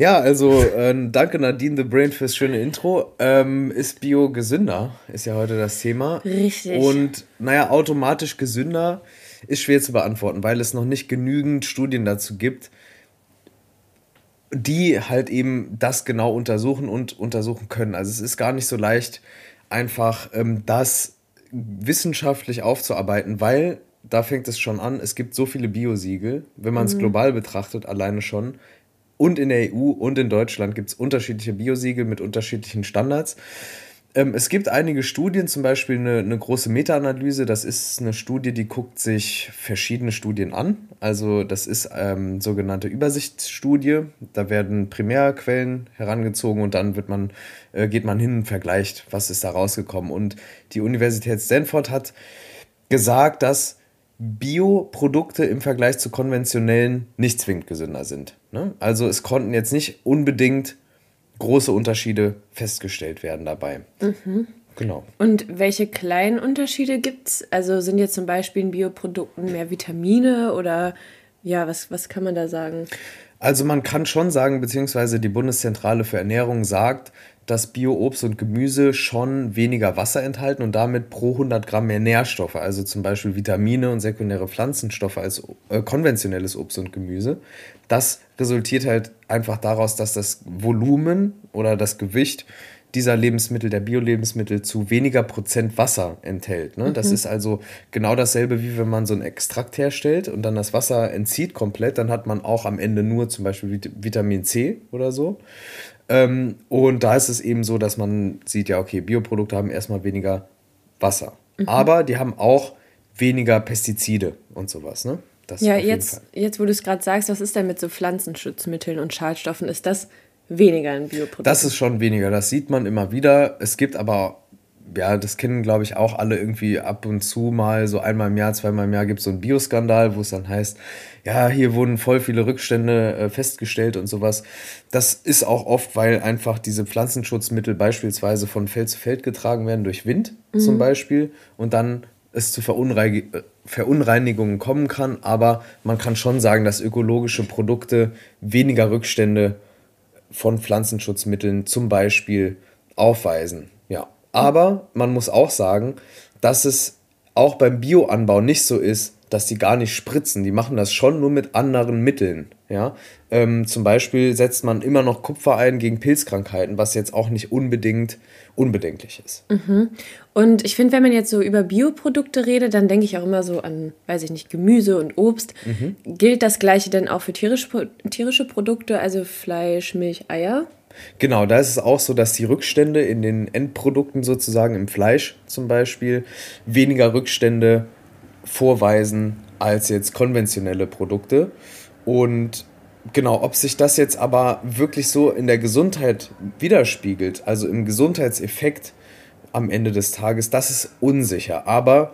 Ja, also äh, danke Nadine the Brain fürs schöne Intro. Ähm, ist Bio gesünder? Ist ja heute das Thema. Richtig. Und naja, automatisch gesünder ist schwer zu beantworten, weil es noch nicht genügend Studien dazu gibt, die halt eben das genau untersuchen und untersuchen können. Also es ist gar nicht so leicht, einfach ähm, das wissenschaftlich aufzuarbeiten, weil da fängt es schon an, es gibt so viele Biosiegel, wenn man es mhm. global betrachtet, alleine schon, und in der EU und in Deutschland gibt es unterschiedliche Biosiegel mit unterschiedlichen Standards. Ähm, es gibt einige Studien, zum Beispiel eine, eine große Meta-Analyse. Das ist eine Studie, die guckt sich verschiedene Studien an. Also das ist ähm, sogenannte Übersichtsstudie. Da werden Primärquellen herangezogen und dann wird man, äh, geht man hin und vergleicht, was ist da rausgekommen. Und die Universität Stanford hat gesagt, dass Bioprodukte im Vergleich zu konventionellen nicht zwingend gesünder sind. Ne? Also es konnten jetzt nicht unbedingt große Unterschiede festgestellt werden dabei. Mhm. Genau. Und welche kleinen Unterschiede gibt es? Also sind jetzt zum Beispiel in Bioprodukten mehr Vitamine oder ja, was, was kann man da sagen? Also man kann schon sagen, beziehungsweise die Bundeszentrale für Ernährung sagt, dass Bio-Obst und Gemüse schon weniger Wasser enthalten und damit pro 100 Gramm mehr Nährstoffe, also zum Beispiel Vitamine und sekundäre Pflanzenstoffe als äh, konventionelles Obst und Gemüse. Das resultiert halt einfach daraus, dass das Volumen oder das Gewicht dieser Lebensmittel, der Bio-Lebensmittel, zu weniger Prozent Wasser enthält. Ne? Mhm. Das ist also genau dasselbe, wie wenn man so einen Extrakt herstellt und dann das Wasser entzieht komplett, dann hat man auch am Ende nur zum Beispiel Vitamin C oder so. Ähm, und da ist es eben so, dass man sieht, ja, okay, Bioprodukte haben erstmal weniger Wasser. Mhm. Aber die haben auch weniger Pestizide und sowas, ne? Das ja, jetzt, jetzt, wo du es gerade sagst, was ist denn mit so Pflanzenschutzmitteln und Schadstoffen? Ist das weniger in Bioprodukten? Das ist schon weniger, das sieht man immer wieder. Es gibt aber ja, das kennen, glaube ich, auch alle irgendwie ab und zu mal, so einmal im Jahr, zweimal im Jahr gibt es so einen Bioskandal, wo es dann heißt, ja, hier wurden voll viele Rückstände äh, festgestellt und sowas. Das ist auch oft, weil einfach diese Pflanzenschutzmittel beispielsweise von Feld zu Feld getragen werden durch Wind mhm. zum Beispiel und dann es zu Verunrei Verunreinigungen kommen kann. Aber man kann schon sagen, dass ökologische Produkte weniger Rückstände von Pflanzenschutzmitteln zum Beispiel aufweisen. Ja. Aber man muss auch sagen, dass es auch beim Bioanbau nicht so ist, dass die gar nicht spritzen. Die machen das schon nur mit anderen Mitteln. Ja? Ähm, zum Beispiel setzt man immer noch Kupfer ein gegen Pilzkrankheiten, was jetzt auch nicht unbedingt unbedenklich ist. Mhm. Und ich finde, wenn man jetzt so über Bioprodukte redet, dann denke ich auch immer so an, weiß ich nicht, Gemüse und Obst. Mhm. Gilt das Gleiche denn auch für tierische, tierische Produkte, also Fleisch, Milch, Eier? Genau, da ist es auch so, dass die Rückstände in den Endprodukten sozusagen im Fleisch zum Beispiel weniger Rückstände vorweisen als jetzt konventionelle Produkte. Und genau, ob sich das jetzt aber wirklich so in der Gesundheit widerspiegelt, also im Gesundheitseffekt am Ende des Tages, das ist unsicher. Aber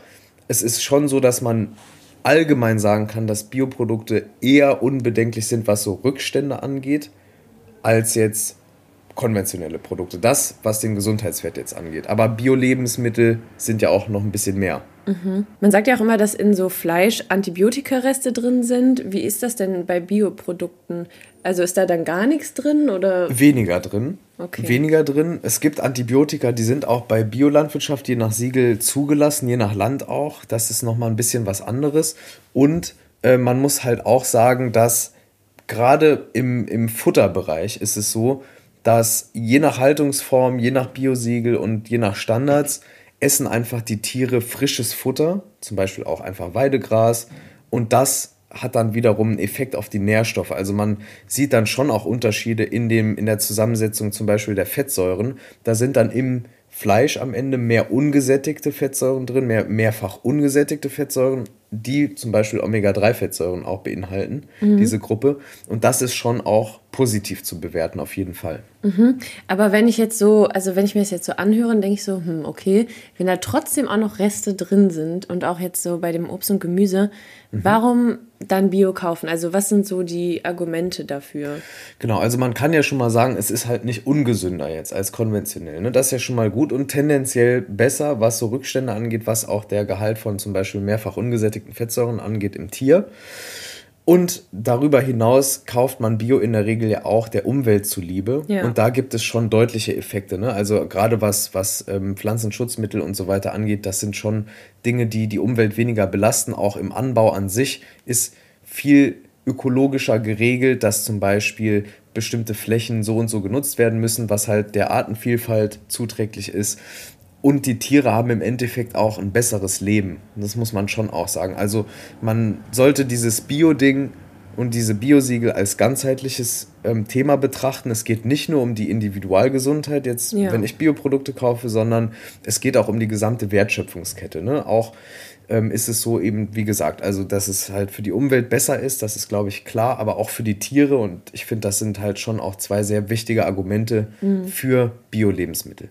es ist schon so, dass man allgemein sagen kann, dass Bioprodukte eher unbedenklich sind, was so Rückstände angeht, als jetzt konventionelle Produkte. Das, was den Gesundheitswert jetzt angeht. Aber Bio-Lebensmittel sind ja auch noch ein bisschen mehr. Mhm. Man sagt ja auch immer, dass in so Fleisch Antibiotikareste drin sind. Wie ist das denn bei Bioprodukten? Also ist da dann gar nichts drin oder? Weniger drin. Okay. Weniger drin. Es gibt Antibiotika, die sind auch bei Biolandwirtschaft je nach Siegel zugelassen, je nach Land auch. Das ist nochmal ein bisschen was anderes. Und äh, man muss halt auch sagen, dass gerade im, im Futterbereich ist es so, dass je nach Haltungsform, je nach Biosiegel und je nach Standards essen einfach die Tiere frisches Futter, zum Beispiel auch einfach Weidegras und das hat dann wiederum einen Effekt auf die Nährstoffe. Also man sieht dann schon auch Unterschiede in, dem, in der Zusammensetzung zum Beispiel der Fettsäuren. Da sind dann im Fleisch am Ende mehr ungesättigte Fettsäuren drin, mehr, mehrfach ungesättigte Fettsäuren, die zum Beispiel Omega-3-Fettsäuren auch beinhalten, mhm. diese Gruppe. Und das ist schon auch positiv zu bewerten, auf jeden Fall. Mhm. Aber wenn ich jetzt so, also wenn ich mir das jetzt so anhöre, dann denke ich so, hm, okay, wenn da trotzdem auch noch Reste drin sind und auch jetzt so bei dem Obst und Gemüse, mhm. warum dann Bio kaufen? Also was sind so die Argumente dafür? Genau, also man kann ja schon mal sagen, es ist halt nicht ungesünder jetzt als konventionell. Ne? Das ist ja schon mal gut und tendenziell besser, was so Rückstände angeht, was auch der Gehalt von zum Beispiel mehrfach ungesättigten Fettsäuren angeht im Tier. Und darüber hinaus kauft man Bio in der Regel ja auch der Umwelt zuliebe. Ja. Und da gibt es schon deutliche Effekte. Ne? Also gerade was, was ähm, Pflanzenschutzmittel und so weiter angeht, das sind schon Dinge, die die Umwelt weniger belasten. Auch im Anbau an sich ist viel ökologischer geregelt, dass zum Beispiel bestimmte Flächen so und so genutzt werden müssen, was halt der Artenvielfalt zuträglich ist. Und die Tiere haben im Endeffekt auch ein besseres Leben. Das muss man schon auch sagen. Also man sollte dieses Bio-Ding und diese Biosiegel als ganzheitliches ähm, Thema betrachten. Es geht nicht nur um die Individualgesundheit, jetzt, ja. wenn ich Bioprodukte kaufe, sondern es geht auch um die gesamte Wertschöpfungskette. Ne? Auch ähm, ist es so eben, wie gesagt, also dass es halt für die Umwelt besser ist, das ist, glaube ich, klar, aber auch für die Tiere. Und ich finde, das sind halt schon auch zwei sehr wichtige Argumente mhm. für Bio-Lebensmittel.